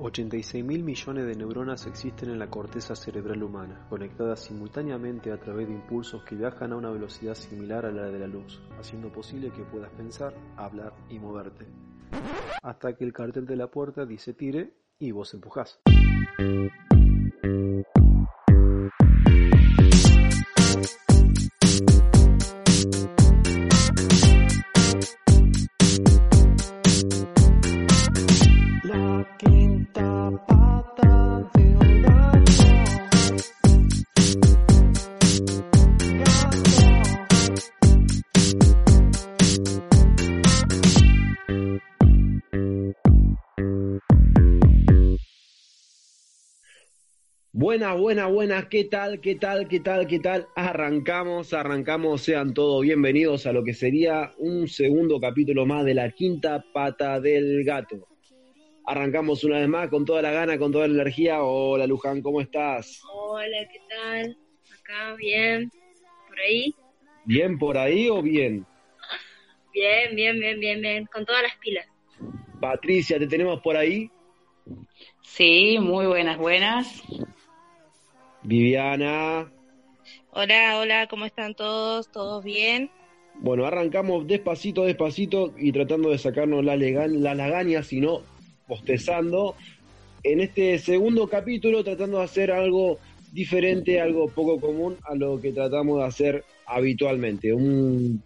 86 mil millones de neuronas existen en la corteza cerebral humana, conectadas simultáneamente a través de impulsos que viajan a una velocidad similar a la de la luz, haciendo posible que puedas pensar, hablar y moverte. Hasta que el cartel de la puerta dice tire y vos empujás. Buena, buena, buena, ¿qué tal, qué tal, qué tal, qué tal? Arrancamos, arrancamos, sean todos bienvenidos a lo que sería un segundo capítulo más de la quinta pata del gato. Arrancamos una vez más con toda la gana, con toda la energía. Hola Luján, ¿cómo estás? Hola, ¿qué tal? Acá, bien. ¿Por ahí? ¿Bien por ahí o bien? Bien, bien, bien, bien, bien. Con todas las pilas. Patricia, ¿te tenemos por ahí? Sí, muy buenas, buenas. Viviana. Hola, hola, ¿cómo están todos? ¿Todos bien? Bueno, arrancamos despacito, despacito y tratando de sacarnos la, legan, la lagaña, sino postezando. En este segundo capítulo tratando de hacer algo diferente, algo poco común a lo que tratamos de hacer habitualmente. Un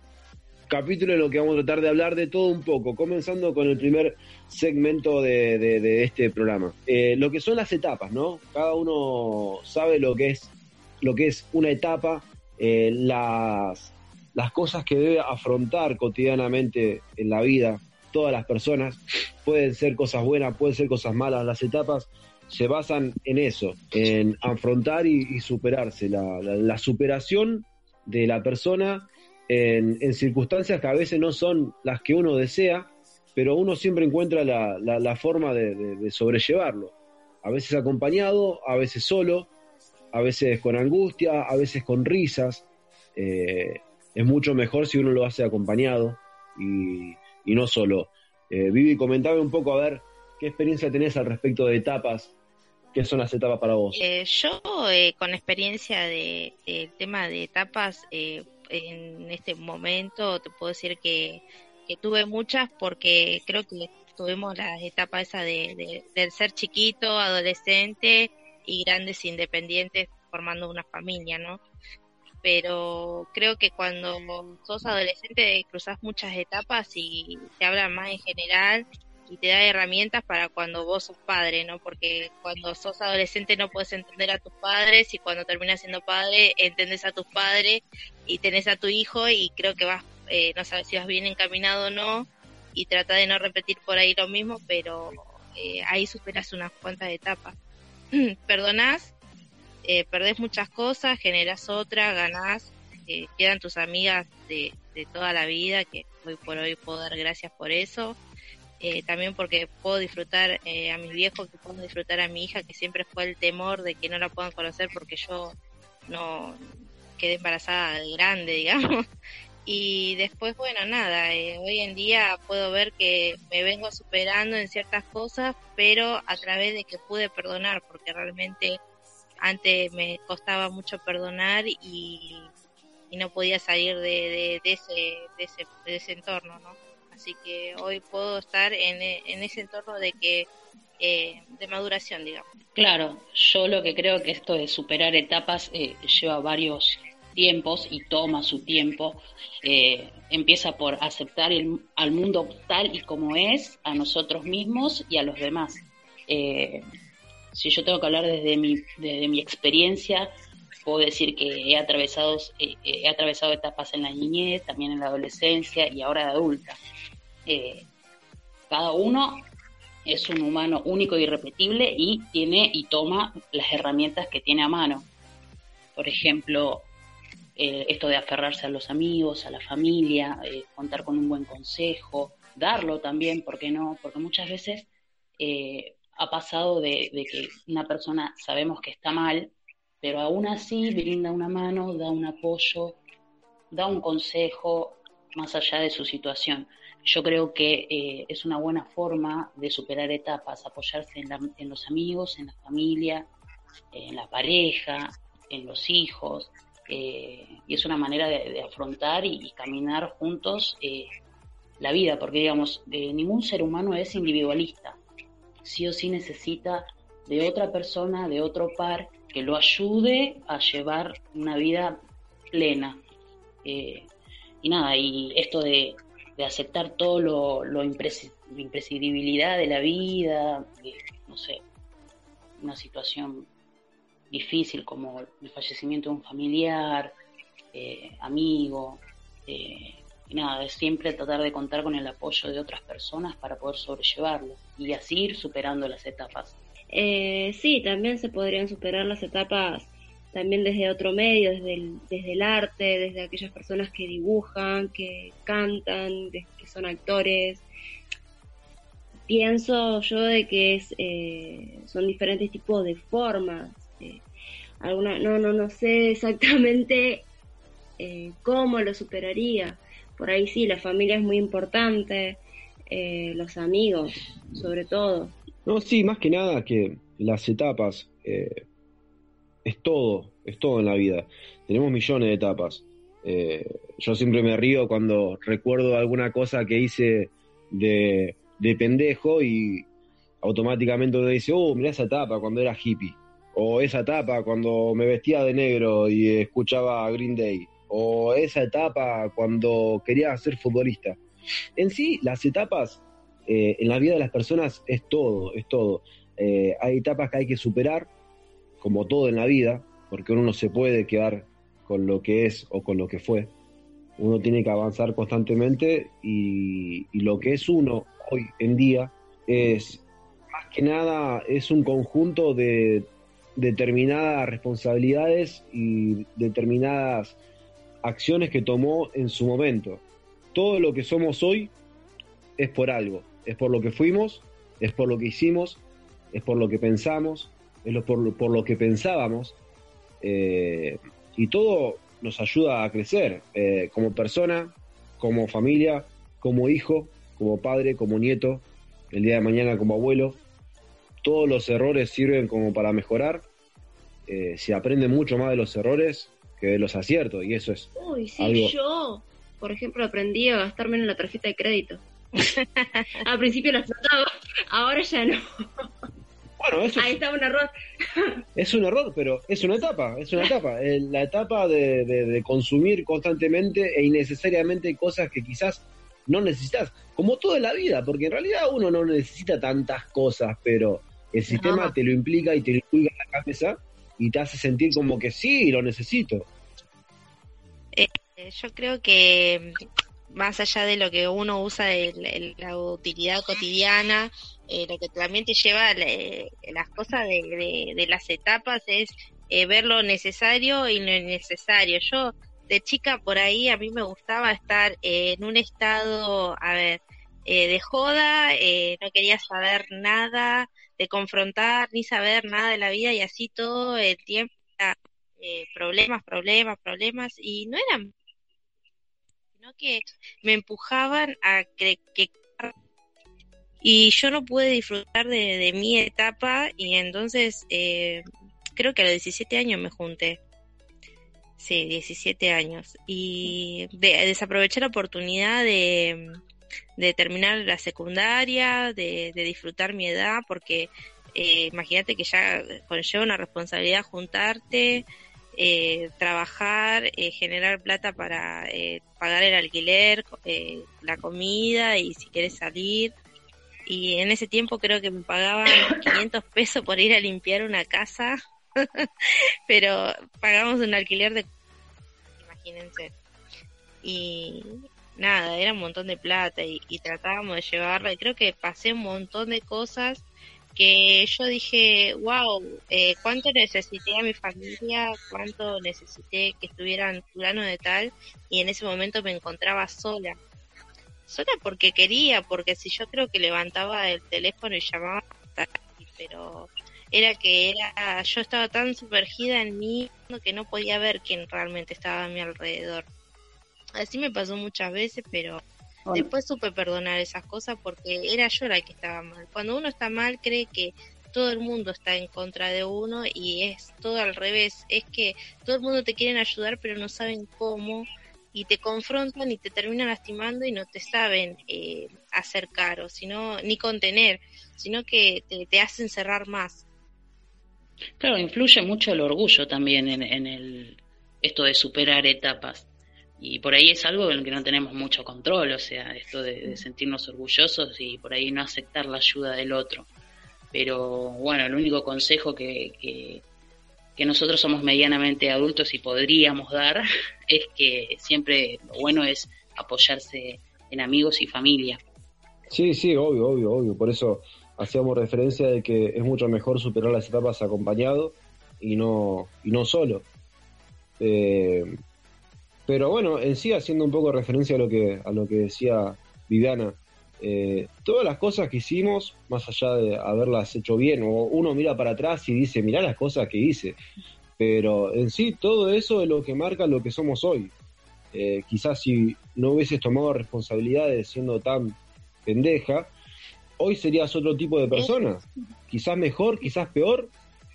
capítulo en lo que vamos a tratar de hablar de todo un poco, comenzando con el primer segmento de, este programa. Eh, lo que son las etapas, ¿no? Cada uno sabe lo que es, lo que es una etapa, eh, las, las cosas que debe afrontar cotidianamente en la vida todas las personas. Pueden ser cosas buenas, pueden ser cosas malas. Las etapas se basan en eso, en afrontar y, superarse. la superación de la persona en, circunstancias que a veces no son las que uno desea, pero uno siempre encuentra la, forma de, sobrellevarlo. A veces acompañado, a veces solo, a veces con angustia, a veces con risas. Eh, es mucho mejor si uno lo hace acompañado y, no solo. Eh, Vivi, comentame un poco a ver qué experiencia tenés al respecto de etapas. ¿Qué son las etapas para vos? Eh, yo, con experiencia del de, tema de etapas, en este momento te puedo decir que, tuve muchas porque creo que tuvimos la etapa esa de, del ser chiquito, adolescente y grandes independientes formando una familia, ¿no? Pero creo que cuando sos adolescente cruzas muchas etapas y te hablan más en general y te da herramientas para cuando vos sos padre, ¿no? Porque cuando sos adolescente no puedes entender a tus padres y cuando terminas siendo padre entendés a tus padres y tenés a tu hijo y creo que vas, eh, no sabes si vas bien encaminado o no y trata de no repetir por ahí lo mismo, pero eh, ahí superas unas cuantas etapas. Perdonás, eh, perdés muchas cosas, generás otra, ganás, eh, quedan tus amigas de, de toda la vida, que hoy por hoy puedo dar gracias por eso eh, también porque puedo disfrutar eh, a mi viejo, que puedo disfrutar a mi hija, que siempre fue el temor de que no la puedan conocer porque yo no quedé embarazada de grande, digamos. Y después, bueno, nada, eh, hoy en día puedo ver que me vengo superando en ciertas cosas, pero a través de que pude perdonar, porque realmente antes me costaba mucho perdonar y, no podía salir de, de, ese, de, ese, de ese entorno, ¿no? Así que hoy puedo estar en, en ese entorno de que eh, de maduración, digamos. Claro, yo lo que creo que esto de superar etapas eh, lleva varios tiempos y toma su tiempo. Eh, empieza por aceptar el, al mundo tal y como es, a nosotros mismos y a los demás. si yo tengo que hablar desde mi, desde mi experiencia, puedo decir que he atravesado, he atravesado etapas en la niñez, también en la adolescencia y ahora de adulta. Eh, cada uno es un humano único y irrepetible y tiene y toma las herramientas que tiene a mano. Por ejemplo, eh, esto de aferrarse a los amigos, a la familia, eh, contar con un buen consejo, darlo también, ¿por qué no? Porque muchas veces ha pasado de, que una persona sabemos que está mal, pero aún así brinda una mano, da un apoyo, da un consejo más allá de su situación. Yo creo que es una buena forma de superar etapas, apoyarse en los amigos, en la familia, en la pareja, en los hijos, eh, y es una manera de, afrontar y, caminar juntos eh, la vida, porque digamos, ningún ser humano es individualista, sí o sí necesita de otra persona, de otro par, que lo ayude a llevar una vida plena. Eh, y nada, y esto de, aceptar todo lo, lo imprescindibilidad de la vida, no sé, una situación difícil como el fallecimiento de un familiar, eh, amigo, eh, y nada, es siempre tratar de contar con el apoyo de otras personas para poder sobrellevarlo y así ir superando las etapas. Eh, sí, también se podrían superar las etapas también desde otro medio, desde el, desde el arte, desde aquellas personas que dibujan, que cantan, que son actores. Pienso yo de que es, son diferentes tipos de formas alguna, no, no, no sé exactamente eh, cómo lo superaría. Por ahí sí, la familia es muy importante, eh, los amigos, sobre todo. No, sí, más que nada que las etapas eh, es todo, es todo en la vida. Tenemos millones de etapas. yo siempre me río cuando recuerdo alguna cosa que hice de, de pendejo y automáticamente uno dice, oh, mira esa etapa cuando era hippie o esa etapa cuando me vestía de negro y escuchaba Green Day, o esa etapa cuando quería ser futbolista. En sí, las etapas eh, en la vida de las personas es todo, es todo. Eh, hay etapas que hay que superar, como todo en la vida, porque uno no se puede quedar con lo que es o con lo que fue. Uno tiene que avanzar constantemente y, y lo que es uno hoy en día es, más que nada, es un conjunto de determinadas responsabilidades y determinadas acciones que tomó en su momento. Todo lo que somos hoy es por algo, es por lo que fuimos, es por lo que hicimos, es por lo que pensamos, es por, por lo que pensábamos, eh, y todo nos ayuda a crecer eh, como persona, como familia, como hijo, como padre, como nieto, el día de mañana como abuelo, todos los errores sirven como para mejorar. Eh, se aprende mucho más de los errores que de los aciertos, y eso es. Uy, sí, yo, por ejemplo, aprendí a gastarme en la tarjeta de crédito. Al principio la explotaba, ahora ya no. Bueno, eso Ahí está un error. es un error, pero es una etapa, es una etapa. La etapa de, de, consumir constantemente e innecesariamente cosas que quizás no necesitas, como toda la vida, porque en realidad uno no necesita tantas cosas, pero el sistema te lo implica y te lo implica en la cabeza y te hace sentir como que sí, lo necesito. Eh, yo creo que mm, más allá de lo que uno usa de la utilidad cotidiana, eh, lo que también te lleva las cosas de, las etapas es eh, ver lo necesario y lo innecesario. Yo de chica por ahí a mí me gustaba estar en un estado, a ver, eh, de joda, eh, no quería saber nada, de confrontar ni saber nada de la vida y así todo el tiempo eh, problemas, problemas, problemas y no eran sino que me empujaban a que, y yo no pude disfrutar de, mi etapa y entonces creo que a los 17 años me junté. Sí, 17 años. Y desaproveché la oportunidad de, de terminar la secundaria, de, disfrutar mi edad, porque eh, imagínate que ya conlleva una responsabilidad juntarte, eh, trabajar, eh, generar plata para pagar el alquiler, la comida y si quieres salir. Y en ese tiempo creo que me pagaban 500 pesos por ir a limpiar una casa, pero pagamos un alquiler de... Imagínense. Y, nada, era un montón de plata y, tratábamos de llevarla y creo que pasé un montón de cosas que yo dije, wow, eh, cuánto necesité a mi familia, cuánto necesité que estuvieran fulano de tal y en ese momento me encontraba sola. Sola porque quería, porque si yo creo que levantaba el teléfono y llamaba, pero era que era yo estaba tan sumergida en mí que no podía ver quién realmente estaba a mi alrededor. Así me pasó muchas veces, pero después supe perdonar esas cosas porque era yo la que estaba mal. Cuando uno está mal cree que todo el mundo está en contra de uno y es todo al revés. Es que todo el mundo te quiere ayudar pero no saben cómo y te confrontan y te terminan lastimando y no te saben eh, acercar o sino ni contener, sino que te, hacen cerrar más. Claro, influye mucho el orgullo también en, el, esto de superar etapas. Y por ahí es algo en lo que no tenemos mucho control, o sea, esto de, sentirnos orgullosos y por ahí no aceptar la ayuda del otro. Pero bueno, el único consejo que, que, nosotros somos medianamente adultos y podríamos dar es que siempre lo bueno es apoyarse en amigos y familia. Sí, sí, obvio, obvio, obvio. Por eso hacíamos referencia de que es mucho mejor superar las etapas acompañado y no, y no solo. Eh, pero bueno, en sí, haciendo un poco referencia a lo que, a lo que decía Viviana, eh, todas las cosas que hicimos, más allá de haberlas hecho bien, o uno mira para atrás y dice, mirá las cosas que hice, pero en sí todo eso es lo que marca lo que somos hoy. Eh, quizás si no hubieses tomado responsabilidades siendo tan pendeja, hoy serías otro tipo de persona. Quizás mejor, quizás peor.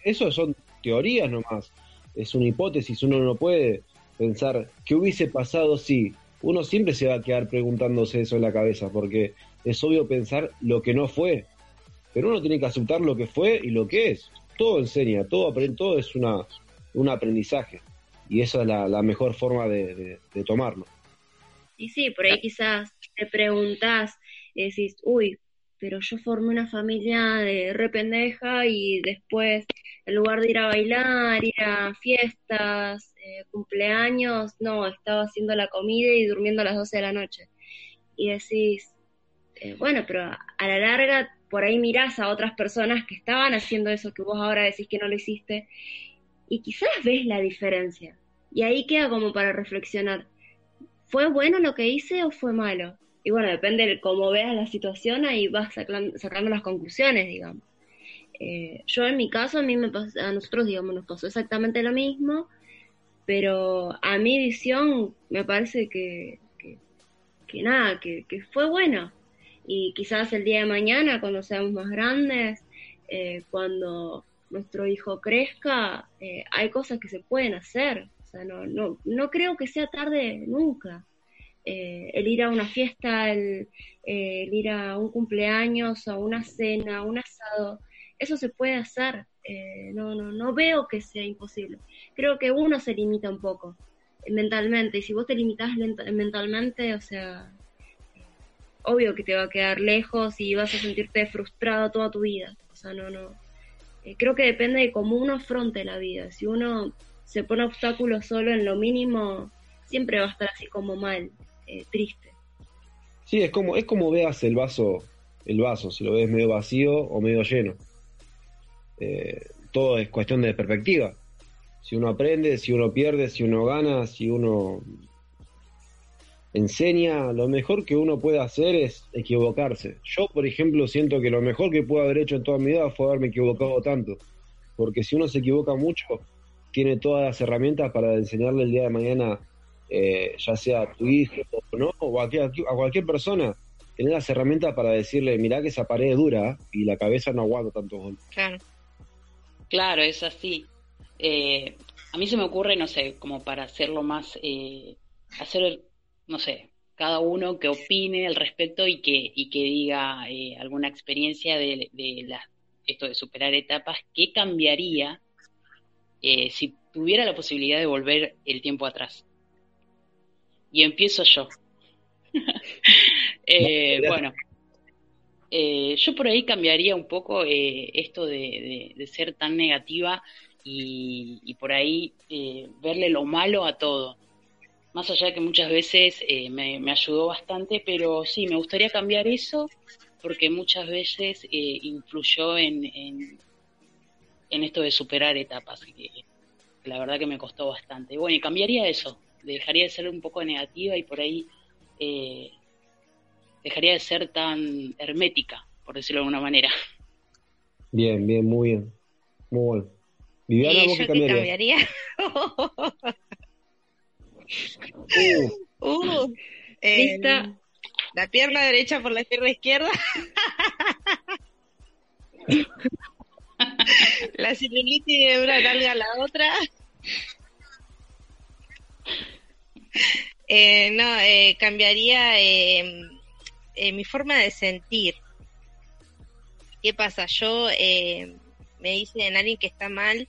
Eso son teorías nomás. Es una hipótesis, uno no puede pensar qué hubiese pasado si uno siempre se va a quedar preguntándose eso en la cabeza, porque es obvio pensar lo que no fue, pero uno tiene que aceptar lo que fue y lo que es. Todo enseña, todo aprende, todo es una, un aprendizaje y esa es la, mejor forma de, tomarlo. Y sí, por ahí quizás te preguntas y decís, uy, pero yo formé una familia de rependeja y después, en lugar de ir a bailar, ir a fiestas, eh, cumpleaños, no, estaba haciendo la comida y durmiendo a las 12 de la noche. Y decís, eh, bueno, pero a la larga por ahí mirás a otras personas que estaban haciendo eso que vos ahora decís que no lo hiciste y quizás ves la diferencia. Y ahí queda como para reflexionar, ¿fue bueno lo que hice o fue malo? Y bueno, depende de cómo veas la situación, ahí vas sacando, las conclusiones, digamos. Eh, yo en mi caso, a mí me pasó, a nosotros, digamos, nos pasó exactamente lo mismo, pero a mi visión me parece que, que, nada, que, fue bueno. Y quizás el día de mañana, cuando seamos más grandes, eh, cuando nuestro hijo crezca, eh, hay cosas que se pueden hacer. O sea, no, no, no creo que sea tarde nunca. Eh, el ir a una fiesta, el, ir a un cumpleaños, a una cena, a un asado, eso se puede hacer. Eh, no, no, no veo que sea imposible. Creo que uno se limita un poco mentalmente y si vos te limitas mentalmente, o sea, obvio que te va a quedar lejos y vas a sentirte frustrado toda tu vida. O sea, no, no. Eh, creo que depende de cómo uno afronte la vida. Si uno se pone obstáculos solo en lo mínimo, siempre va a estar así como mal. Eh, triste. Sí, es como, es como veas el vaso, el vaso, si lo ves medio vacío o medio lleno. Eh, todo es cuestión de perspectiva. Si uno aprende, si uno pierde, si uno gana, si uno enseña, lo mejor que uno puede hacer es equivocarse. Yo, por ejemplo, siento que lo mejor que puedo haber hecho en toda mi vida fue haberme equivocado tanto. Porque si uno se equivoca mucho, tiene todas las herramientas para enseñarle el día de mañana eh, ya sea a tu hijo o no, o a, cualquier persona, tener las herramientas para decirle, mirá que esa pared es dura y la cabeza no aguanta tanto golpes. Claro. Claro, es así. Eh, a mí se me ocurre, no sé, como para hacerlo más, eh, hacer, no sé, cada uno que opine al respecto y que, y que diga alguna experiencia de, de esto de superar etapas, ¿qué cambiaría si tuviera la posibilidad de volver el tiempo atrás? y empiezo yo. Eh, bueno, eh, yo por ahí cambiaría un poco eh, esto de, ser tan negativa y, por ahí verle lo malo a todo. Más allá de que muchas veces eh, me, ayudó bastante, pero sí, me gustaría cambiar eso porque muchas veces eh, influyó en, en, esto de superar etapas, que, la verdad que me costó bastante. Bueno, y cambiaría eso, dejaría de ser un poco negativa y por ahí eh, dejaría de ser tan hermética, por decirlo de alguna manera. Bien, bien, muy bien. Muy bueno. Viviana, ¿vos qué cambiaría? Uh, uh la pierna derecha por la pierna izquierda. la celulitis de una larga a la otra. Eh, no, eh, cambiaría eh, eh, mi forma de sentir. ¿Qué pasa? Yo me dicen alguien que está mal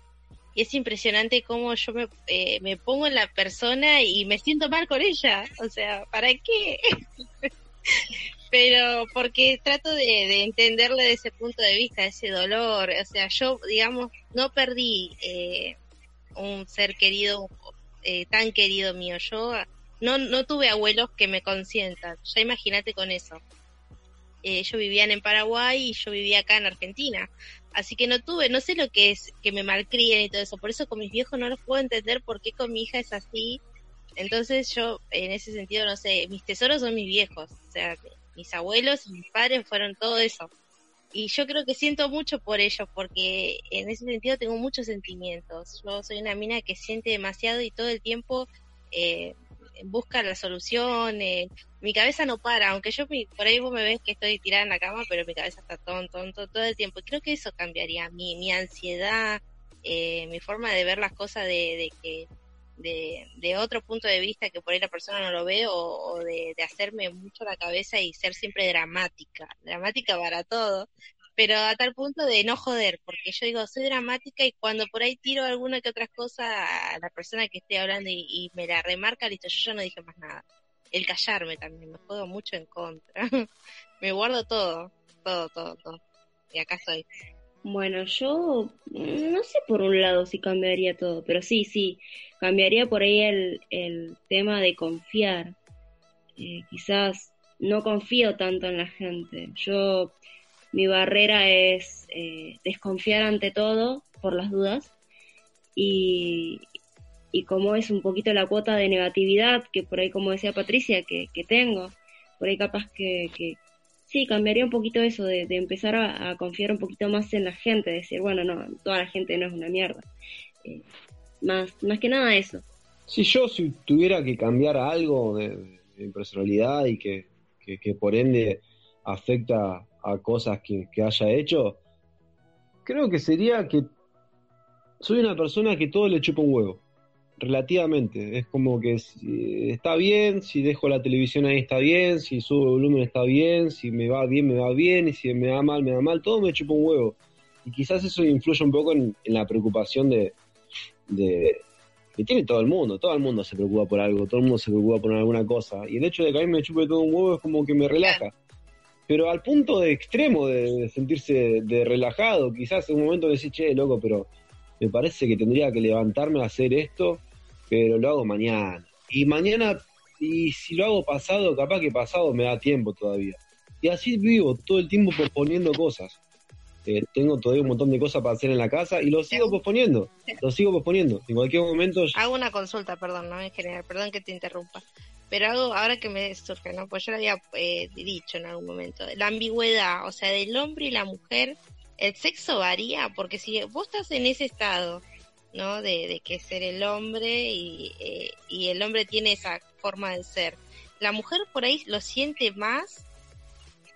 es impresionante cómo yo me, eh, me pongo en la persona y me siento mal con ella. O sea, ¿para qué? Pero porque trato de, de, entenderle desde ese punto de vista, ese dolor. O sea, yo, digamos, no perdí eh, un ser querido, eh, tan querido mío. Yo no, no tuve abuelos que me consientan. Ya imagínate con eso. ellos vivían en Paraguay y yo vivía acá en Argentina. Así que no tuve, no sé lo que es que me malcríen y todo eso. Por eso con mis viejos no los puedo entender por qué con mi hija es así. Entonces yo, en ese sentido, no sé, mis tesoros son mis viejos. O sea, mis abuelos y mis padres fueron todo eso. Y yo creo que siento mucho por ellos, porque en ese sentido tengo muchos sentimientos. Yo soy una mina que siente demasiado y todo el tiempo eh, busca la solución, eh, mi cabeza no para, aunque yo por ahí vos me ves que estoy tirada en la cama, pero mi cabeza está tonto, tonto todo el tiempo. Creo que eso cambiaría mi, mi ansiedad, eh, mi forma de ver las cosas de, de que de, de, otro punto de vista que por ahí la persona no lo ve o, de, de, hacerme mucho la cabeza y ser siempre dramática, dramática para todo, pero a tal punto de no joder, porque yo digo, soy dramática y cuando por ahí tiro alguna que otra cosa a la persona que esté hablando y, me la remarca, listo, yo ya no dije más nada. El callarme también, me juego mucho en contra. me guardo todo, todo, todo, todo. Y acá estoy. Bueno, yo no sé por un lado si cambiaría todo, pero sí, sí, cambiaría por ahí el, el tema de confiar. Eh, quizás no confío tanto en la gente. Yo mi barrera es eh, desconfiar ante todo por las dudas y, y como es un poquito la cuota de negatividad que por ahí, como decía Patricia, que, que tengo, por ahí capaz que, que sí, cambiaría un poquito eso de, empezar a, confiar un poquito más en la gente, decir, bueno, no, toda la gente no es una mierda. Eh, más, más que nada eso. Si yo si tuviera que cambiar algo de, de personalidad y que, que, que por ende afecta a cosas que, haya hecho, creo que sería que soy una persona que todo le chupa un huevo, relativamente. Es como que si está bien, si dejo la televisión ahí está bien, si subo el volumen está bien, si me va bien, me va bien, y si me va mal, me va mal, todo me chupa un huevo. Y quizás eso influye un poco en, la preocupación de, de, que tiene todo el mundo, todo el mundo se preocupa por algo, todo el mundo se preocupa por alguna cosa. Y el hecho de que a mí me chupe todo un huevo es como que me relaja pero al punto de extremo de, sentirse de relajado, quizás en un momento decir, che, loco, pero me parece que tendría que levantarme a hacer esto, pero lo hago mañana. Y mañana, y si lo hago pasado, capaz que pasado me da tiempo todavía. Y así vivo, todo el tiempo posponiendo cosas. Eh, tengo todavía un montón de cosas para hacer en la casa y lo sigo posponiendo, lo sigo posponiendo. En cualquier momento... Hago una consulta, perdón, no en general, perdón que te interrumpa. Pero ahora que me surge, ¿no? Pues yo lo había eh, dicho en algún momento. La ambigüedad, o sea, del hombre y la mujer, el sexo varía, porque si vos estás en ese estado, ¿no? De, de que ser el hombre y, eh, y el hombre tiene esa forma de ser. La mujer por ahí lo siente más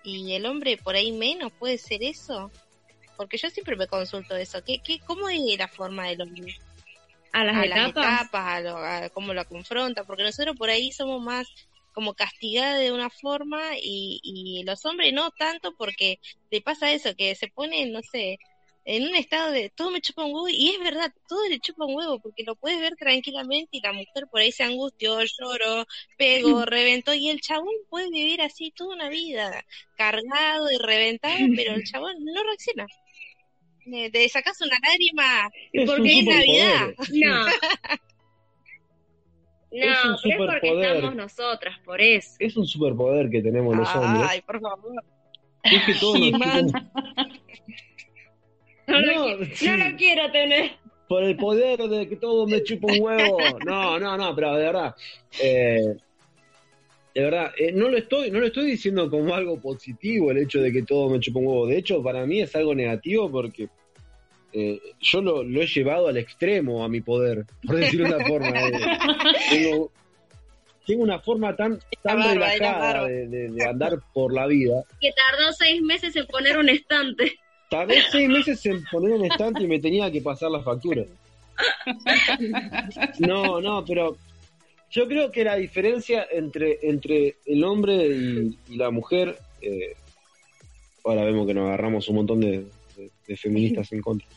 y el hombre por ahí menos, ¿puede ser eso? Porque yo siempre me consulto eso. ¿Qué, qué, ¿Cómo es la forma del hombre? A las etapas, a, cómo la confronta, porque nosotros por ahí somos más como castigadas de una forma y, y los hombres no tanto porque te pasa eso, que se pone, no sé, en un estado de todo me chupa un huevo y es verdad, todo le chupa un huevo porque lo puedes ver tranquilamente y la mujer por ahí se angustió, lloró, pegó, reventó y el chabón puede vivir así toda una vida, cargado y reventado, pero el chabón no reacciona te sacas una lágrima porque es Navidad. No. No, Es un pero es porque estamos nosotras, por eso. Es un superpoder que tenemos los hombres. Ay, por favor. Es que todos nos man. No, lo, No, sí. no lo quiero tener. por el poder de que todo me chupa un huevo. No, no, no, pero de verdad, eh, de verdad, eh, no lo estoy, no lo estoy diciendo como algo positivo el hecho de que todo me chupa un huevo. De hecho, para mí es algo negativo porque eh, yo lo, lo he llevado al extremo a mi poder, por decirlo de una forma. eh. Tengo, tengo una forma tan, tan barba, la relajada de, de- de andar por la vida. Que tardó seis meses en poner un estante. Tardé seis meses en poner un estante y me tenía que pasar la factura. No, no, pero yo creo que la diferencia entre, entre el hombre y, y la mujer, eh, ahora vemos que nos agarramos un montón de, de- de feministas en contra,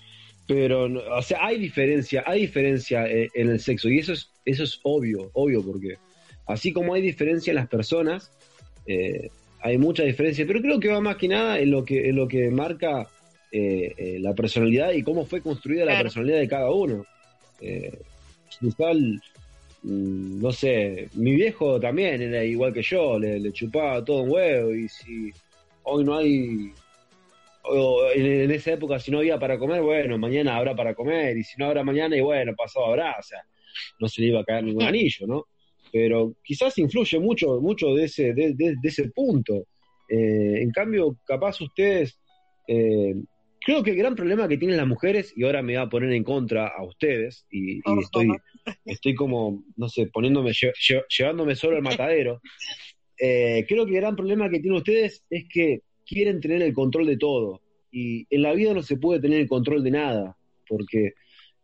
pero, o sea, hay diferencia, hay diferencia eh, en el sexo y eso es, eso es obvio, obvio, porque así como hay diferencia en las personas, eh, hay mucha diferencia, pero creo que va más que nada en lo que, en lo que marca eh, eh, la personalidad y cómo fue construida la personalidad de cada uno. Quizá no sé, mi viejo también era igual que yo, le, le chupaba todo un huevo y si hoy no hay, o en, en esa época si no había para comer, bueno, mañana habrá para comer y si no habrá mañana y bueno, pasado habrá, o sea, no se le iba a caer ningún anillo, ¿no? Pero quizás influye mucho, mucho de ese, de, de- de ese punto. Eh, en cambio, capaz ustedes, eh, creo que el gran problema que tienen las mujeres, y ahora me va a poner en contra a ustedes, y, estoy, estoy como, no sé, poniéndome, lle- lle- llevándome solo al matadero. Eh, creo que el gran problema que tienen ustedes es que quieren tener el control de todo. Y en la vida no se puede tener el control de nada, porque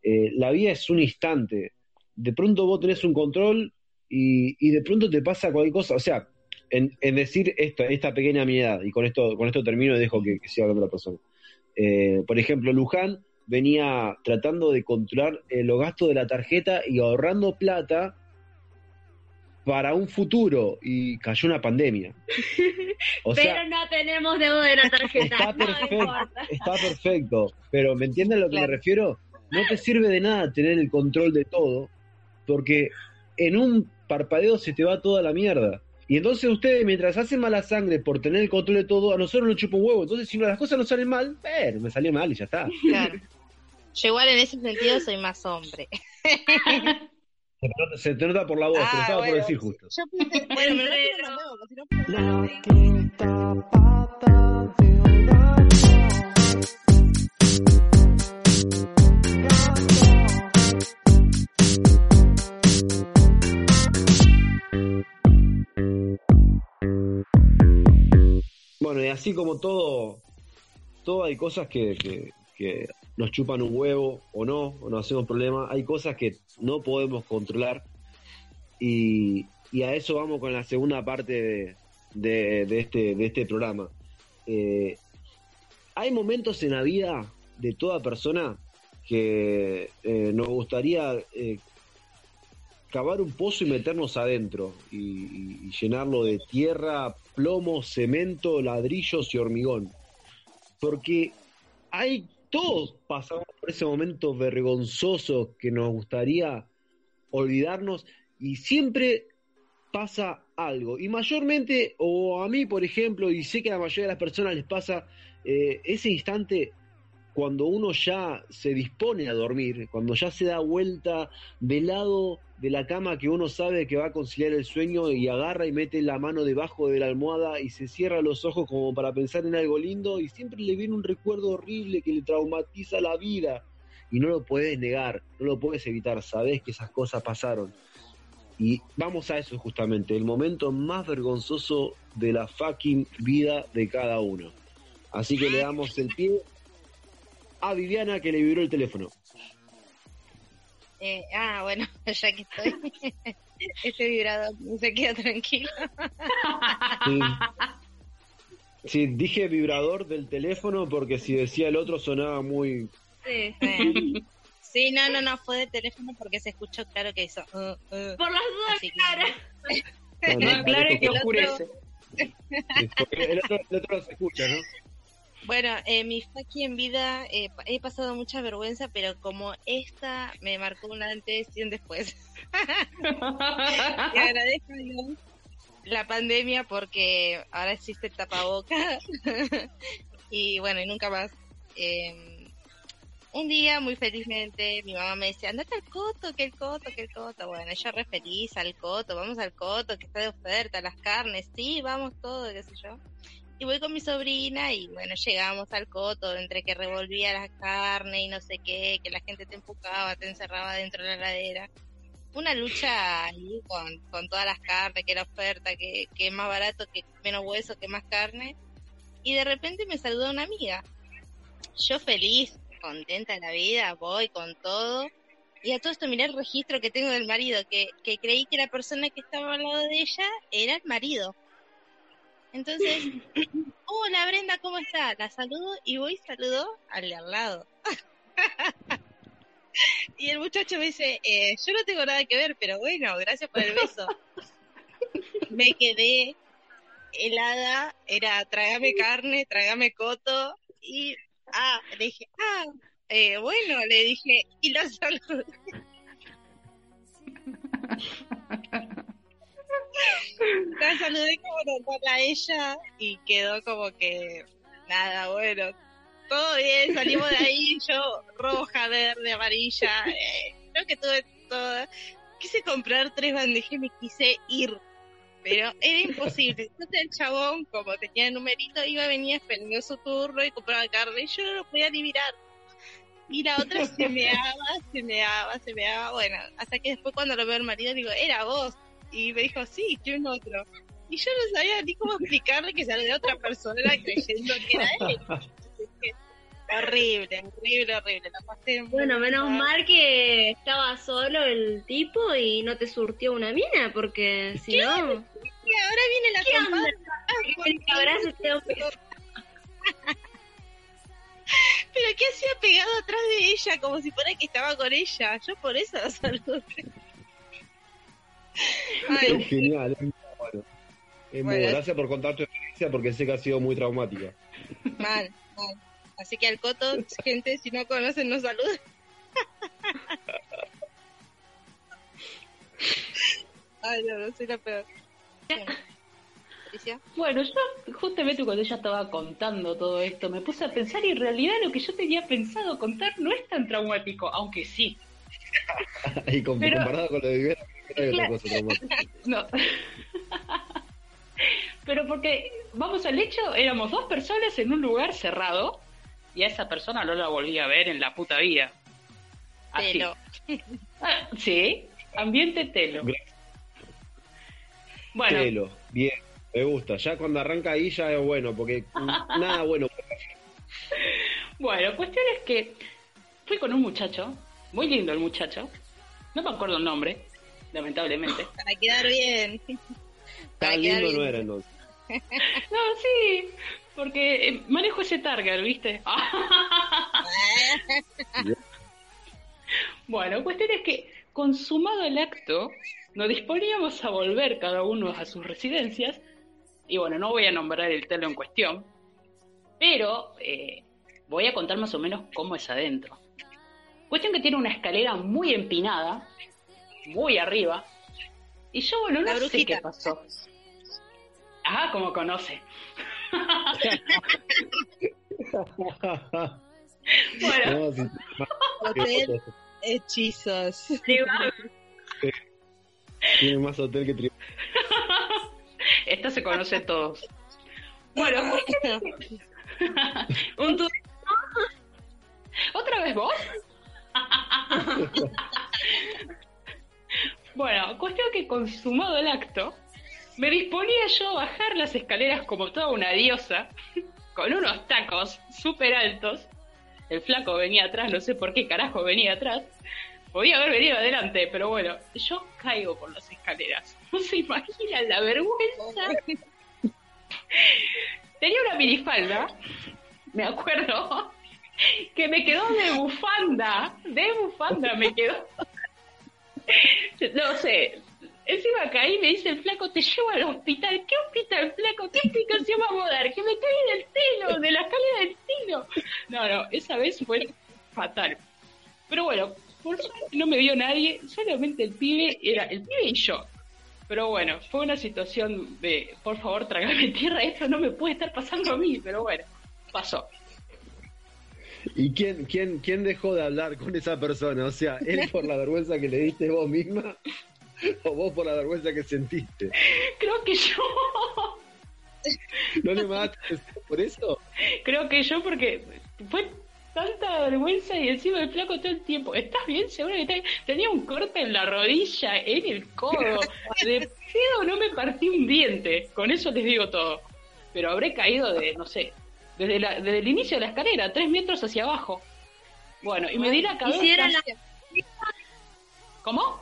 eh, la vida es un instante. De pronto vos tenés un control y, y de pronto te pasa cualquier cosa. O sea, en, en decir esta, esta pequeña amiedad, y con esto, con esto termino y dejo que, que siga hablando la persona. Eh, por ejemplo, Luján venía tratando de controlar eh, los gastos de la tarjeta y ahorrando plata para un futuro y cayó una pandemia. O sea, Pero no tenemos deuda de la tarjeta. está no perfecto, está perfecto, pero ¿me entienden a lo que Claro. me refiero? No te sirve de nada tener el control de todo, porque en un parpadeo se te va toda la mierda. Y entonces ustedes, mientras hacen mala sangre por tener el control de todo, a nosotros nos chupa un huevo. Entonces, si no, las cosas no salen mal, bueno, me salió mal y ya está. Claro. Yo igual en ese sentido soy más hombre. Se te nota, por la voz, te lo Ah, estaba por decir justo. Yo pensé, bueno, me lo Pero- no- La quinta pata de un Bueno, y así como todo, hay cosas que, nos chupan un huevo o no, o nos hacemos problema. Hay cosas que no podemos controlar. Y, a eso vamos con la segunda parte de, este, este programa. Eh, hay momentos en la vida de toda persona que eh, nos gustaría eh, cavar un pozo y meternos adentro y, llenarlo de tierra, plomo, cemento, ladrillos y hormigón. Porque hay todos pasamos por ese momento vergonzoso que nos gustaría olvidarnos y siempre pasa algo. Y mayormente, o a mí por ejemplo, y sé que a la mayoría de las personas les pasa eh, ese instante cuando uno ya se dispone a dormir, cuando ya se da vuelta del lado de la cama que uno sabe que va a conciliar el sueño y agarra y mete la mano debajo de la almohada y se cierra los ojos como para pensar en algo lindo y siempre le viene un recuerdo horrible que le traumatiza la vida y no lo puedes negar, no lo puedes evitar, sabes que esas cosas pasaron. Y vamos a eso justamente, el momento más vergonzoso de la fucking vida de cada uno. Así que le damos el pie a Viviana que le vibró el teléfono. Eh, ah, bueno, ya que estoy. Este vibrador se queda tranquilo. Sí. Sí, dije vibrador del teléfono porque si decía el otro sonaba muy... Sí. Eh, Sí, no, no, no, fue de teléfono porque se escuchó claro que hizo. uh, uh. Por las dudas, Así que-. No, no, claro que el otro- oscurece. sí, porque el otro, el otro no se escucha, ¿no? Bueno, eh, mi Faki en vida eh, he pasado mucha vergüenza, pero como esta me marcó un antes y un después. y agradezco la pandemia porque ahora existe el tapaboca y bueno, y nunca más. Eh, un día, muy felizmente, mi mamá me decía, andate al coto, que el coto, que el coto. Bueno, yo re feliz al coto, vamos al coto, que está de oferta, las carnes, sí, vamos todo, qué sé yo. Y voy con mi sobrina y bueno, llegamos al coto, entre que revolvía la carne y no sé qué, que la gente te empujaba, te encerraba dentro de la heladera. Una lucha ahí con, con todas las carnes, que la oferta, que, que más barato, que menos hueso, que más carne. Y de repente me saludó una amiga. Yo feliz, contenta de la vida, voy con todo. Y a todo esto miré el registro que tengo del marido, que, que creí que la persona que estaba al lado de ella era el marido. Entonces, hola Brenda, ¿cómo está? La saludo y voy y saludo al de al lado. y el muchacho me dice, eh, yo no tengo nada que ver, pero bueno, gracias por el beso. me quedé helada, era trágame carne, trágame coto y, ah, le dije, ah, eh, bueno, le dije, y lo saludé. La saludé como normal a ella y quedó como que nada, bueno, todo bien, salimos de ahí, yo roja, verde, amarilla, eh, creo que tuve todo. Quise comprar tres bandejas y me quise ir, pero era imposible. Entonces el chabón, como tenía el numerito, iba, venía esperando su turno y compraba carne y yo no lo podía ni mirar. Y la otra se meaba, se meaba, se meaba, bueno, hasta que después cuando lo veo al marido digo, era vos. Y me dijo, sí, que un otro. Y yo no sabía ni cómo explicarle que salió de otra persona creyendo que era él. horrible, horrible, horrible. La pasé muy Bueno, menos mal. mal que estaba solo el tipo y no te surtió una mina, porque si no... Y ahora viene la ¿Qué onda? compadre. Abrazo este hombre. Pero ¿qué hacía pegado atrás de ella? Como si fuera que estaba con ella. Yo por eso la saludé. Es Ay, genial, es muy bueno. Bueno. Gracias por contar tu experiencia porque sé que ha sido muy traumática. mal, mal. Así que al coto, gente, si no conocen, no saluden. Ay, no, no soy la peor. Bueno. Bueno, yo justamente cuando ella estaba contando todo esto, me puse a pensar y en realidad lo que yo tenía pensado contar no es tan traumático, aunque sí. y com- Pero- comparado con lo de otra Claro. No. Pero porque, vamos al hecho, éramos dos personas en un lugar cerrado y a esa persona no la volví a ver en la puta vida. Así. Telo. Ah, sí, ambiente telo. Bueno, Telo, bien, me gusta. Ya cuando arranca ahí ya es bueno, porque nada bueno. bueno, cuestión es que fui con un muchacho, muy lindo el muchacho, no me acuerdo el nombre, lamentablemente. Para quedar bien. Para Tan quedar lindo bien. no era entonces. No, sí, porque eh, manejo ese target, ¿viste? Bueno, cuestión es que, consumado el acto, nos disponíamos a volver cada uno a sus residencias. Y bueno, no voy a nombrar el telo en cuestión, pero eh, voy a contar más o menos cómo es adentro. Cuestión que tiene una escalera muy empinada, muy arriba. Y yo, bueno, La no sé qué pasó. Ah, como conoce. Bueno, No, sí, Hotel Hechizos. tiene más hotel que tri- esto se conoce todos. Bueno, un tu- ¿Otra vez vos? bueno, cuestión que consumado el acto, me disponía yo a bajar las escaleras como toda una diosa, con unos tacos súper altos. El flaco venía atrás, no sé por qué carajo venía atrás. Podía haber venido adelante, pero bueno, yo caigo por las escaleras. No se imaginan la vergüenza. Tenía una minifalda, me acuerdo, que me quedó de bufanda, de bufanda me quedó. No sé, Encima caí y me dice el flaco, te llevo al hospital. ¿Qué hospital, flaco? ¿Qué explicación vamos a dar? Que me caí del telo, de la escalera del telo. No, no, esa vez fue fatal. Pero bueno, por suerte no me vio nadie, solamente el pibe, era el pibe y yo. Pero bueno, fue una situación de, por favor, trágame tierra, esto no me puede estar pasando a mí, pero bueno, pasó. ¿Y quién, quién, quién dejó de hablar con esa persona? O sea, ¿él por la vergüenza que le diste vos misma? ¿O vos por la vergüenza que sentiste? Creo que yo, ¿No le mataste por eso? creo que yo porque fue tanta vergüenza y encima el flaco todo el tiempo, ¿estás bien? Seguro que bien?". Tenía un corte en la rodilla, en el codo, de pedo no me partí un diente, con eso les digo todo. Pero habré caído de, no sé, desde, la- desde el inicio de la escalera, tres metros hacia abajo. Bueno, y me di la cabeza. ¿Y si era la- ¿Cómo?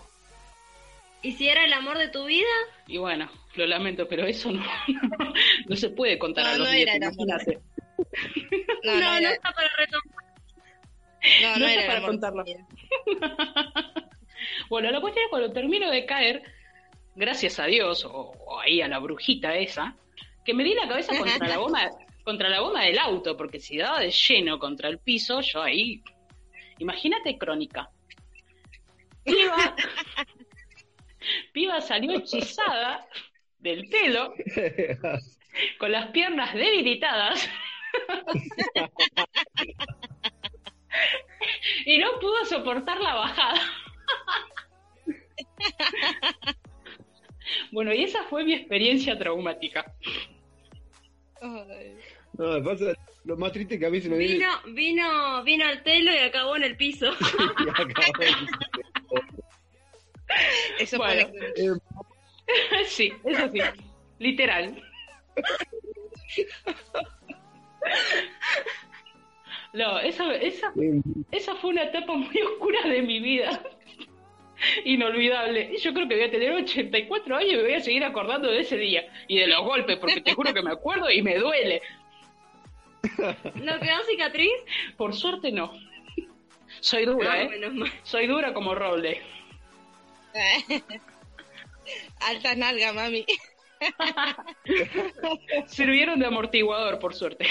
¿Y si era el amor de tu vida? Y bueno, lo lamento, pero eso no, no, se puede contar No, a los no niños, era el imagínate. No, No, no, no, era- está para retomar. no, no no está era para contarlo. Bueno, la cuestión es cuando termino de caer, gracias a Dios, o, o ahí a la brujita esa, que me di la cabeza contra la goma, contra la goma del auto, porque si daba de lleno contra el piso, yo ahí. Imagínate crónica. Piba, piba salió hechizada del pelo, con las piernas debilitadas. y no pudo soportar la bajada. Bueno, y esa fue mi experiencia traumática. No, me pasa, lo más triste que a mí se me viene Vino, vino, vino al telo y acabó en el piso. y acabó. Eso Bueno. fue la- Eh, sí, eso sí, literal. No, esa, esa, eh, esa fue una etapa muy oscura de mi vida. Inolvidable. Yo creo que voy a tener 84 años y me voy a seguir acordando de ese día y de los golpes, porque te juro que me acuerdo y me duele. ¿No quedó cicatriz? Por suerte no. Soy dura, Ah, ¿eh? Soy dura como roble. Altas nalgas, mami. Sirvieron de amortiguador, por suerte.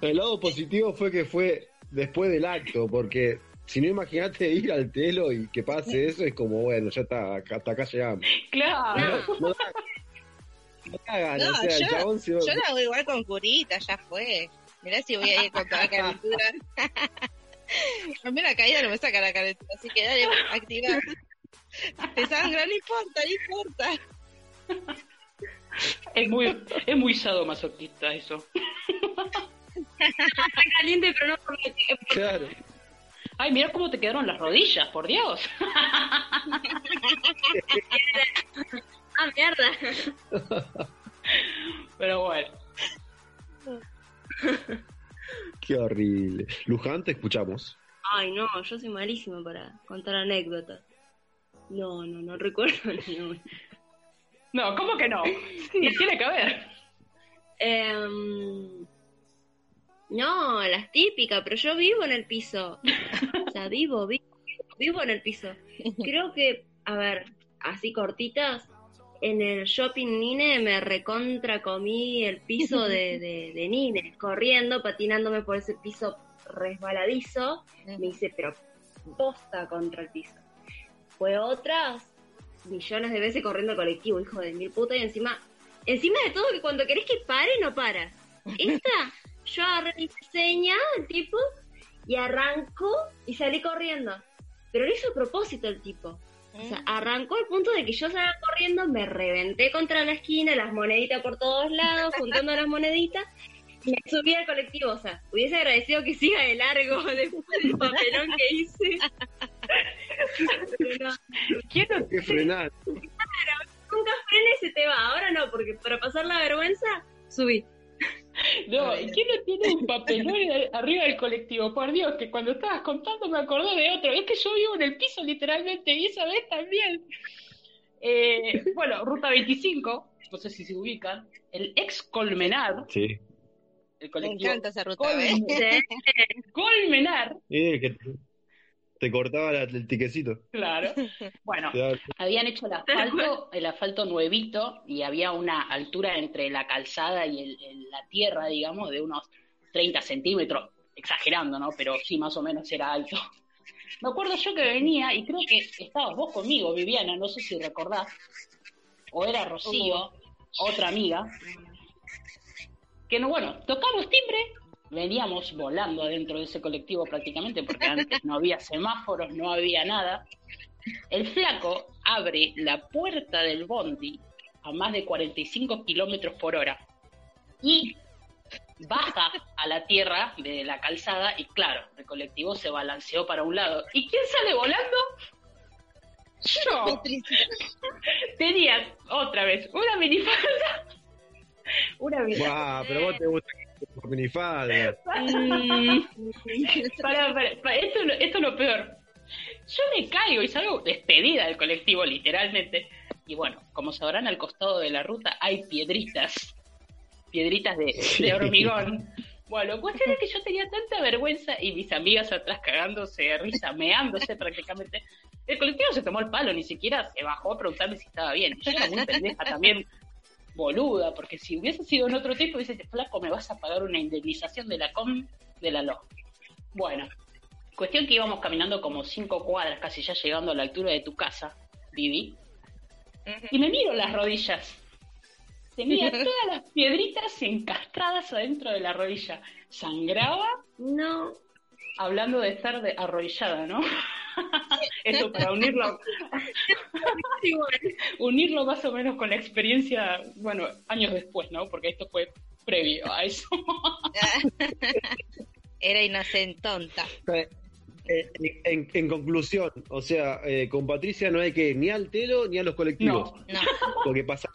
El lado positivo fue que fue después del acto, porque si no imagínate ir al telo y que pase eso, es como, bueno, ya está, hasta acá llegamos. Claro. No, no no No, o sea, el yo- chabón se va- Yo la hago igual con curita, ya fue. Mirá si voy a ir con toda la calentura. A mí la caída no me saca la calentura, así que dale, activa. Te sangra, no importa, no importa. Es muy, es muy sadomasoquista eso. Está caliente, pero no por Claro. Ay, mira cómo te quedaron las rodillas, por Dios. Ah, mierda. Pero bueno. Qué horrible. Luján, te escuchamos. Ay, no, yo soy malísima para contar anécdotas. No, no, no recuerdo ninguna. No, ¿cómo que no? Y tiene que haber. Em, no, las típicas, pero yo vivo en el piso. O sea, vivo, vivo, vivo en el piso. Creo que, a ver, así cortitas, en el shopping Nine me recontra comí el piso de, de, de Nine, corriendo, patinándome por ese piso resbaladizo. Me hice, pero posta contra el piso. Fue otras millones de veces corriendo el colectivo, hijo de mil puta, y encima, encima de todo que cuando querés que pare, no para. Esta, yo agarré mi seña, el tipo, y arrancó y salí corriendo. Pero lo hizo a propósito el tipo. O sea, arrancó al punto de que yo salía corriendo, me reventé contra la esquina, las moneditas por todos lados, juntando las moneditas, y me subí al colectivo. O sea, hubiese agradecido que siga de largo después del papelón que hice. Pero no, ¿Quién no- Qué frenar. nunca frene y se te va. Ahora no, porque para pasar la vergüenza, subí. No, ¿quién no tiene un papelón arriba del colectivo? Por Dios, que cuando estabas contando me acordé de otro. Es que yo vivo en el piso literalmente y esa vez también. Eh, bueno, Ruta 25, no sé si se ubican, el ex Colmenar, Sí. el Me colectivo encanta esa ruta, ¿ves? Colmen- Sí. Colmenar, Eh, que- Te cortaba la- el tiquecito. Claro. Bueno, Claro. habían hecho el asfalto, el asfalto nuevito, y había una altura entre la calzada y el- el- la tierra, digamos, de unos 30 centímetros, exagerando, ¿no? Pero sí, más o menos era alto. Me acuerdo yo que venía, y creo que estabas vos conmigo, Viviana, no sé si recordás, o era Rocío, otra amiga, que no, bueno, tocamos timbre, veníamos volando adentro de ese colectivo prácticamente, porque antes no había semáforos, no había nada. El flaco abre la puerta del bondi a más de 45 kilómetros por hora y baja a la tierra de la calzada y claro, el colectivo se balanceó para un lado. ¿Y quién sale volando? Yo. Tenía otra vez una minifalda. Una minifalda. Pero vos te gusta minifalda. Pará, pará, pará, esto, es lo- esto es lo peor. Yo me caigo y salgo despedida del colectivo, literalmente. Y bueno, como sabrán, al costado de la ruta hay piedritas. Piedritas de, de hormigón. Bueno, cuestión es que yo tenía tanta vergüenza y mis amigas atrás cagándose de risa, meándose prácticamente. El colectivo se tomó el palo, ni siquiera se bajó a preguntarme si estaba bien. Yo era muy pendeja también, boluda, porque si hubiese sido en otro tiempo, dice, flaco, me vas a pagar una indemnización de la com de la LO. Bueno, cuestión que íbamos caminando como cinco cuadras, casi ya llegando a la altura de tu casa, Vivi, y me miro las rodillas. Tenía todas las piedritas encastradas adentro de la rodilla. Sangraba, No, hablando de estar de arrodillada, ¿no? Eso para unirlo, unirlo más o menos con la experiencia, bueno, años después, ¿no? Porque esto fue previo a eso. Era inocentonta. Eh, En, en conclusión, o sea, eh, con Patricia no hay que ir ni al telo ni a los colectivos. No, No, Porque pasa.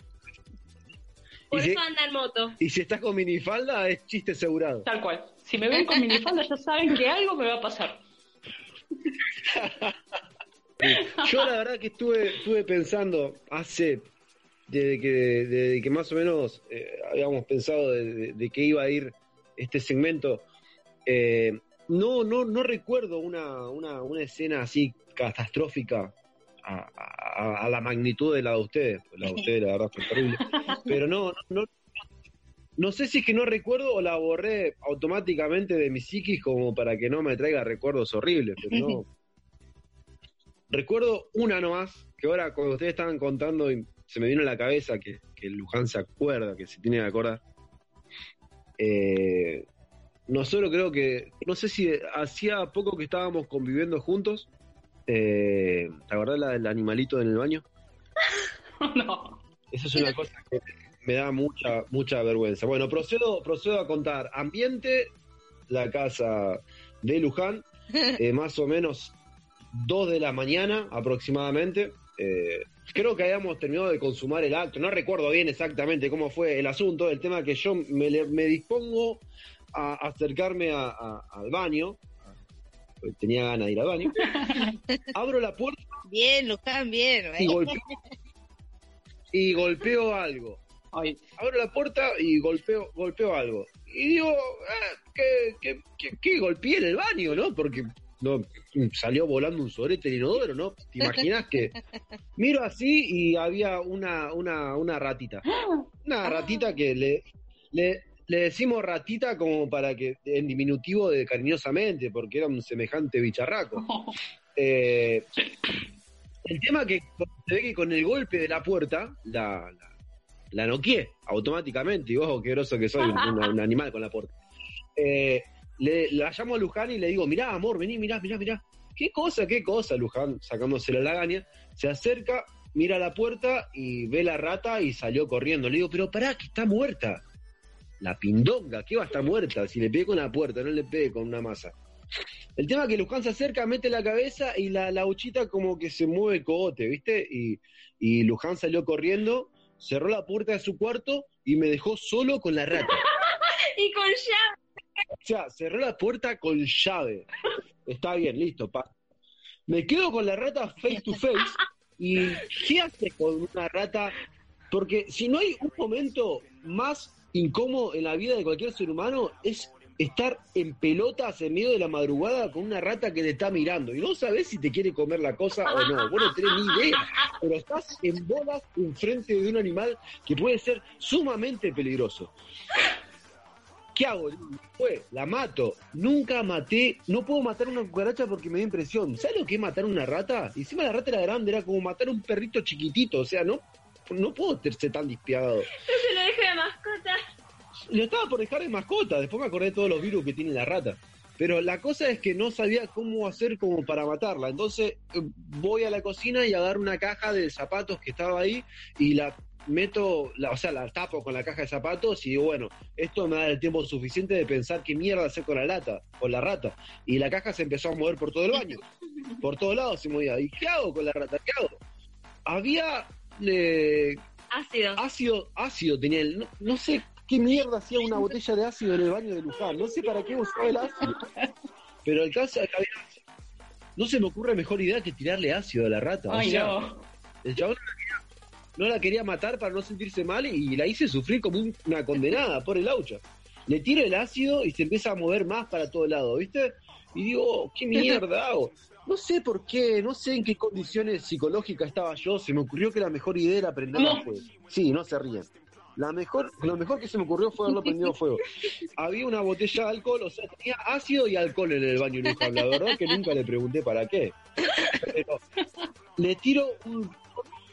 por Y si, eso anda en moto. y si estás con minifalda, es chiste asegurado. tal cual. Si me ven con minifalda ya saben que algo me va a pasar. Yo la verdad que estuve, estuve pensando hace, desde que, desde que más o menos eh, habíamos pensado de, de- que iba a ir este segmento, eh, no, no, no recuerdo una, una, una escena así catastrófica a, la magnitud de la de ustedes. La de ustedes la verdad fue terrible. Pero no, no, sé si es que no recuerdo o la borré automáticamente de mi psiquis como para que no me traiga recuerdos horribles, pero no. Recuerdo una nomás, que ahora cuando ustedes estaban contando y se me vino a la cabeza que, que Luján se acuerda, que se tiene que acordar. Eh, nosotros creo que, no sé si hacía poco que estábamos conviviendo juntos. Eh, ¿Te acordás la del animalito en el baño? no. Eso es una cosa que me da mucha, mucha vergüenza. Bueno, procedo, procedo a contar. Ambiente, la casa de Luján, eh, más o menos 2 de la mañana aproximadamente. Eh, creo que habíamos terminado de consumar el acto. No recuerdo bien exactamente cómo fue el asunto. El tema que yo me, me dispongo a acercarme a- a- al baño. Tenía ganas de ir al baño. Abro la puerta bien, Luján, bien. y golpeo, y golpeo algo Ay, abro la puerta y golpeo, golpeo algo. Y digo, ah, que, que, que, que golpeé en el baño, ¿no? Porque no salió volando un sorete el inodoro, ¿no? ¿Te imaginas que miro así y había una, una, una ratita? Una ratita que le, le, le decimos ratita como para que, en diminutivo de cariñosamente, porque era un semejante bicharraco. Eh, el tema que se ve que con el golpe de la puerta, la, la, la noqueé automáticamente, y vos, qué groso que soy, un, animal con la puerta. Eh, le, la llamo a Luján y le digo, mirá, amor, vení, mirá, mirá, mirá. ¿Qué cosa, qué cosa? Luján, sacándose la lagaña, se acerca, mira la puerta y ve la rata y salió corriendo. Le digo, pero pará, que está muerta. La pindonga, ¿qué va a estar muerta? Si le pegué con la puerta, no le pegué con una masa. El tema es que Luján se acerca, mete la cabeza y la, la uchita como que se mueve el cogote, ¿viste? Y, y Luján salió corriendo, cerró la puerta de su cuarto y me dejó solo con la rata. Y con llave. O sea, cerró la puerta con llave. Está bien, listo, pa. Me quedo con la rata face to face y ¿qué hace con una rata? Porque si no hay un momento más incómodo en la vida de cualquier ser humano, es estar en pelotas en medio de la madrugada con una rata que te está mirando y no sabes si te quiere comer la cosa o no. Vos no tenés ni idea, pero estás en bolas enfrente de un animal que puede ser sumamente peligroso. ¿Qué hago? Fue, la mato. Nunca maté, no puedo matar una cucaracha porque me da impresión. ¿Sabes lo que es matar una rata? Encima la rata era grande, era como matar un perrito chiquitito, o sea, no, no puedo ser tan despiadado. Yo se lo de mascota. Lo estaba por dejar de mascota, después me acordé de todos los virus que tiene la rata. Pero la cosa es que no sabía cómo hacer como para matarla. Entonces eh, voy a la cocina y agarro una caja de zapatos que estaba ahí y la meto, la, o sea, la tapo con la caja de zapatos y digo, bueno, esto me da el tiempo suficiente de pensar qué mierda hacer con la lata, con la rata. Y la caja se empezó a mover por todo el baño. Por todos lados se movía. ¿Y qué hago con la rata? ¿Qué hago? Había eh, Ácido. ácido, ácido tenía el, no, no sé qué mierda hacía una botella de ácido en el baño de Luján, no sé para qué usaba el ácido. Pero había ácido. No se me ocurre mejor idea que tirarle ácido a la rata. o Ay, sea, no. el chabón no la, quería, no la quería matar para no sentirse mal y la hice sufrir como un- una condenada por el aucha. Le tiro el ácido y se empieza a mover más para todo lado, ¿viste? Y digo, oh, ¿qué mierda hago? No sé por qué, no sé en qué condiciones psicológicas estaba yo. Se me ocurrió que la mejor idea era prenderla a No. fuego. Sí, no se ríen. La mejor, lo mejor que se me ocurrió fue haberlo prendido fuego. Había una botella de alcohol, o sea, tenía ácido y alcohol en el baño Luján. La verdad que nunca le pregunté para qué. Pero le tiro un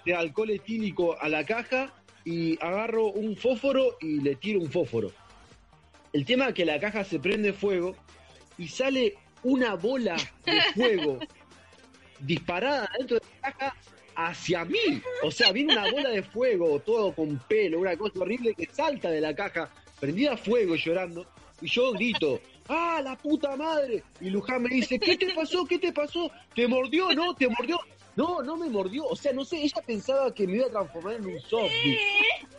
de alcohol etílico a la caja y agarro un fósforo y le tiro un fósforo. El tema es que la caja se prende fuego y sale una bola de fuego disparada dentro de la caja hacia mí. O sea, viene una bola de fuego, todo con pelo, una cosa horrible que salta de la caja, prendida a fuego llorando, y yo grito, ¡ah, la puta madre! Y Luján me dice, ¿qué te pasó? ¿Qué te pasó? ¿Te mordió? ¿No? ¿Te mordió? No, no me mordió. O sea, no sé, ella pensaba que me iba a transformar en un zombie.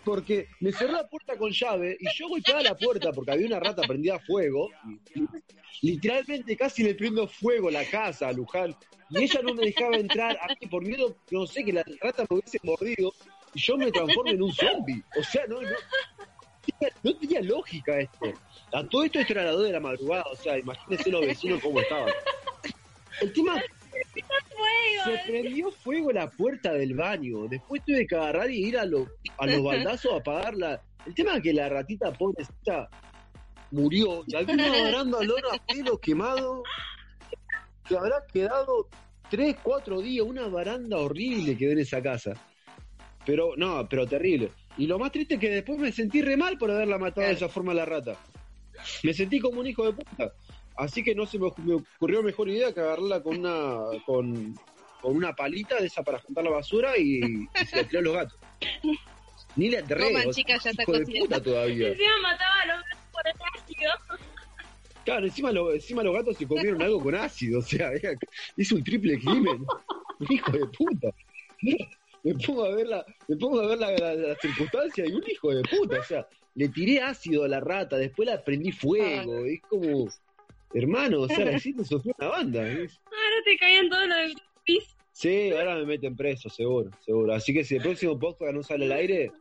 Porque me cerró la puerta con llave y yo golpeaba la puerta porque había una rata prendida a fuego. literalmente casi le prendo fuego la casa a Luján. Y ella no me dejaba entrar a mí por miedo, no sé, que la rata me hubiese mordido y yo me transformo en un zombie. O sea, no, tenía lógica esto. A todo esto esto era las 2 de la madrugada, o sea, imagínense los vecinos cómo estaban. El tema se prendió fuego la puerta del baño. Después tuve que agarrar y ir a, lo- a los baldazos a apagarla. El tema es que la ratita pobrecita murió y había una baranda olor a pelo quemado que habrá quedado tres, cuatro días, una baranda horrible que en esa casa. Pero, no, pero terrible. Y lo más triste es que después me sentí re mal por haberla matado de esa forma a la rata. Me sentí como un hijo de puta. Así que no se me, ocurrió mejor idea que agarrarla con una con, con una palita de esa para juntar la basura y, y se la tiró a los gatos. Ni la enterré. Coman, o sea, chicas, ya está hijo de puta todavía. Encima mataba a los gatos por el ácido. Claro, encima, lo- encima los gatos se comieron algo con ácido, o sea, era- hizo un triple crimen. Un hijo de puta. Me pongo a ver la, me pongo a ver la, la- la circunstancia y un hijo de puta, o sea, le tiré ácido a la rata, después la prendí fuego, es como, hermano, o sea, la hiciste sufrir una banda. es- Ahora te caían todos los de Greenpeace. Sí, ahora me meten preso, seguro, seguro. Así que si el próximo podcast no sale al aire,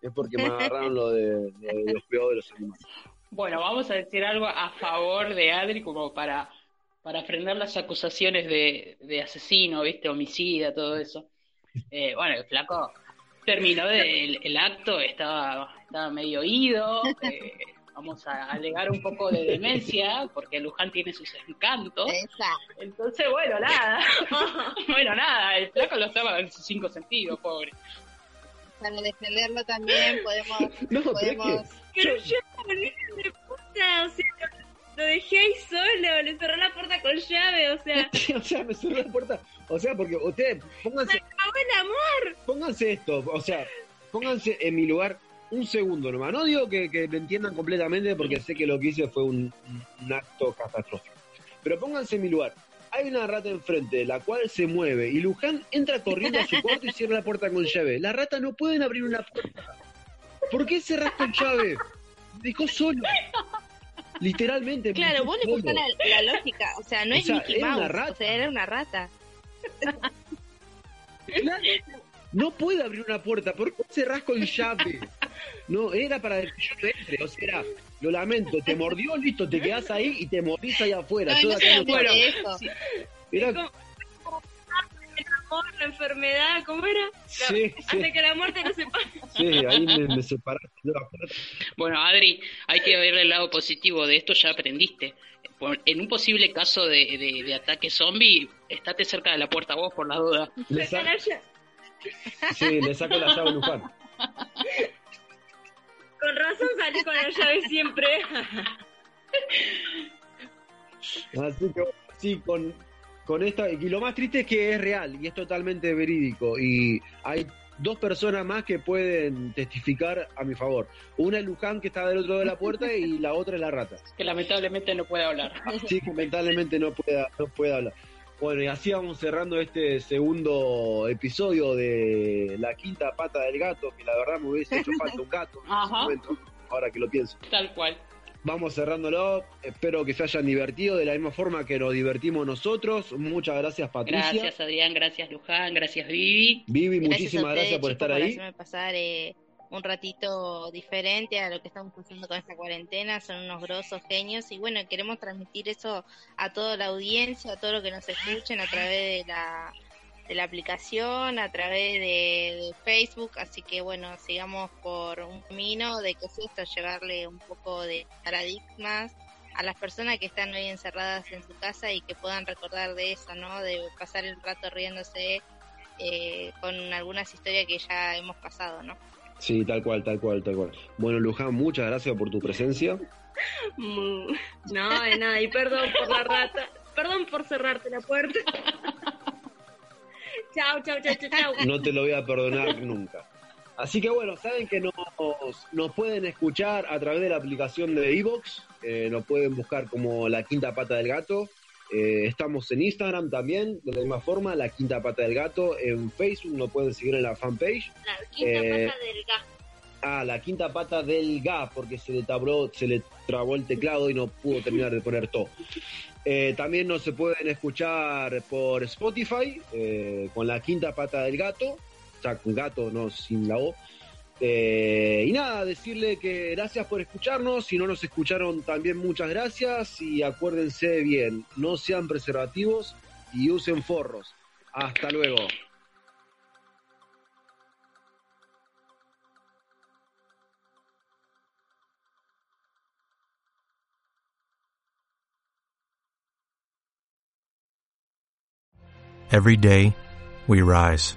es porque me agarraron lo de, lo de los cuidados de los animales. Bueno, vamos a decir algo a favor de Adri como para, para frenar las acusaciones de, de asesino, ¿viste? Homicida, todo eso. Eh, bueno, el flaco terminó de- el, el acto, estaba, estaba medio ido. eh, vamos a alegar un poco de demencia, porque Luján tiene sus encantos. Exacto. Entonces, bueno, nada. bueno, nada, el flaco lo estaba en sus cinco sentidos, pobre. Para defenderlo también podemos... No, podemos... Pero yo, de puta, o sea, lo, lo dejé ahí solo, le cerré la puerta con llave, o sea, o sea, me cerró la puerta. O sea, porque ustedes, pónganse, acabó el amor. pónganse esto, o sea, pónganse en mi lugar un segundo nomás. No digo que, que me entiendan completamente porque sé que lo que hice fue un, un acto catastrófico. Pero pónganse en mi lugar. Hay una rata enfrente, la cual se mueve, y Luján entra corriendo a su cuarto y cierra la puerta con llave. Las ratas no pueden abrir una puerta. ¿Por qué cerrás con llave? Dejó solo. Literalmente. me Claro, vos le buscás la, la lógica. O sea, no O es sea, Mickey era una rata. O sea, era una rata. Claro, no puede abrir una puerta, ¿por qué cerrás con llave? No, era para que yo no entre, o sea, era lo lamento, te mordió, listo, te quedás ahí y te mordís ahí afuera. No, Yo no se eso. Mirá, Como- El amor, la enfermedad, ¿cómo era? La- Sí, sí. Hasta que la muerte nos separe. sí, ahí me, me separaste. Bueno, Adri, hay que ver el lado positivo de esto, ya aprendiste. Por- En un posible caso de, de- de ataque zombie, estate cerca de la puerta vos por la duda. Le sí, le saco la llave a Luján. Con razón salí con la llave siempre. Así que sí, con, con esta. Y lo más triste es que es real y es totalmente verídico. Y hay dos personas más que pueden testificar a mi favor. Una es Luján, que está del otro lado de la puerta, y la otra es la rata. Que lamentablemente no puede hablar. Sí, que mentalmente no puede, no puede hablar. Bueno, y así vamos cerrando este segundo episodio de La Quinta Pata del Gato, que la verdad me hubiese hecho falta un gato en ese momento, ahora que lo pienso. Tal cual. Vamos cerrándolo, espero que se hayan divertido de la misma forma que nos divertimos nosotros. Muchas gracias Patricia. Gracias, Adrián. Gracias, Luján. Gracias, Vivi. Vivi, Gracias a muchísimas ustedes, gracias por estar por ahí. pasar eh, un ratito diferente a lo que estamos pasando con esta cuarentena. Son unos grosos genios y bueno, queremos transmitir eso a toda la audiencia, a todos los que nos escuchen a través de la, de la aplicación, a través de, de Facebook. Así que bueno, sigamos por un camino de que es esto, llevarle un poco de paradigmas a las personas que están hoy encerradas en su casa y que puedan recordar de eso, ¿no? De pasar el rato riéndose eh, con algunas historias que ya hemos pasado, ¿no? Sí, tal cual, tal cual, tal cual. Bueno, Luján, muchas gracias por tu presencia. Mm, No, de nada. Y perdón por la rata. Perdón por cerrarte la puerta. Chao, chao, chao, chao, chao. No te lo voy a perdonar nunca. Así que bueno, saben que nos, nos pueden escuchar a través de la aplicación de Evox, eh, nos pueden buscar como La Quinta Pata del Gato. Eh, estamos en Instagram también, de la misma forma, La Quinta Pata del Gato. En Facebook nos pueden seguir en la fanpage. La quinta Eh, pata del gato. Ah, La Quinta Pata del Ga, porque se le, tabló, se le trabó el teclado y no pudo terminar de poner todo. Eh, también nos se pueden escuchar por Spotify con La Quinta Pata del Gato, o sea, con gato, no sin la O. Eh, y nada, decirle que gracias por escucharnos. Si no nos escucharon, también muchas gracias. Y acuérdense bien, no sean preservativos y usen forros. Hasta luego. Every day, we rise,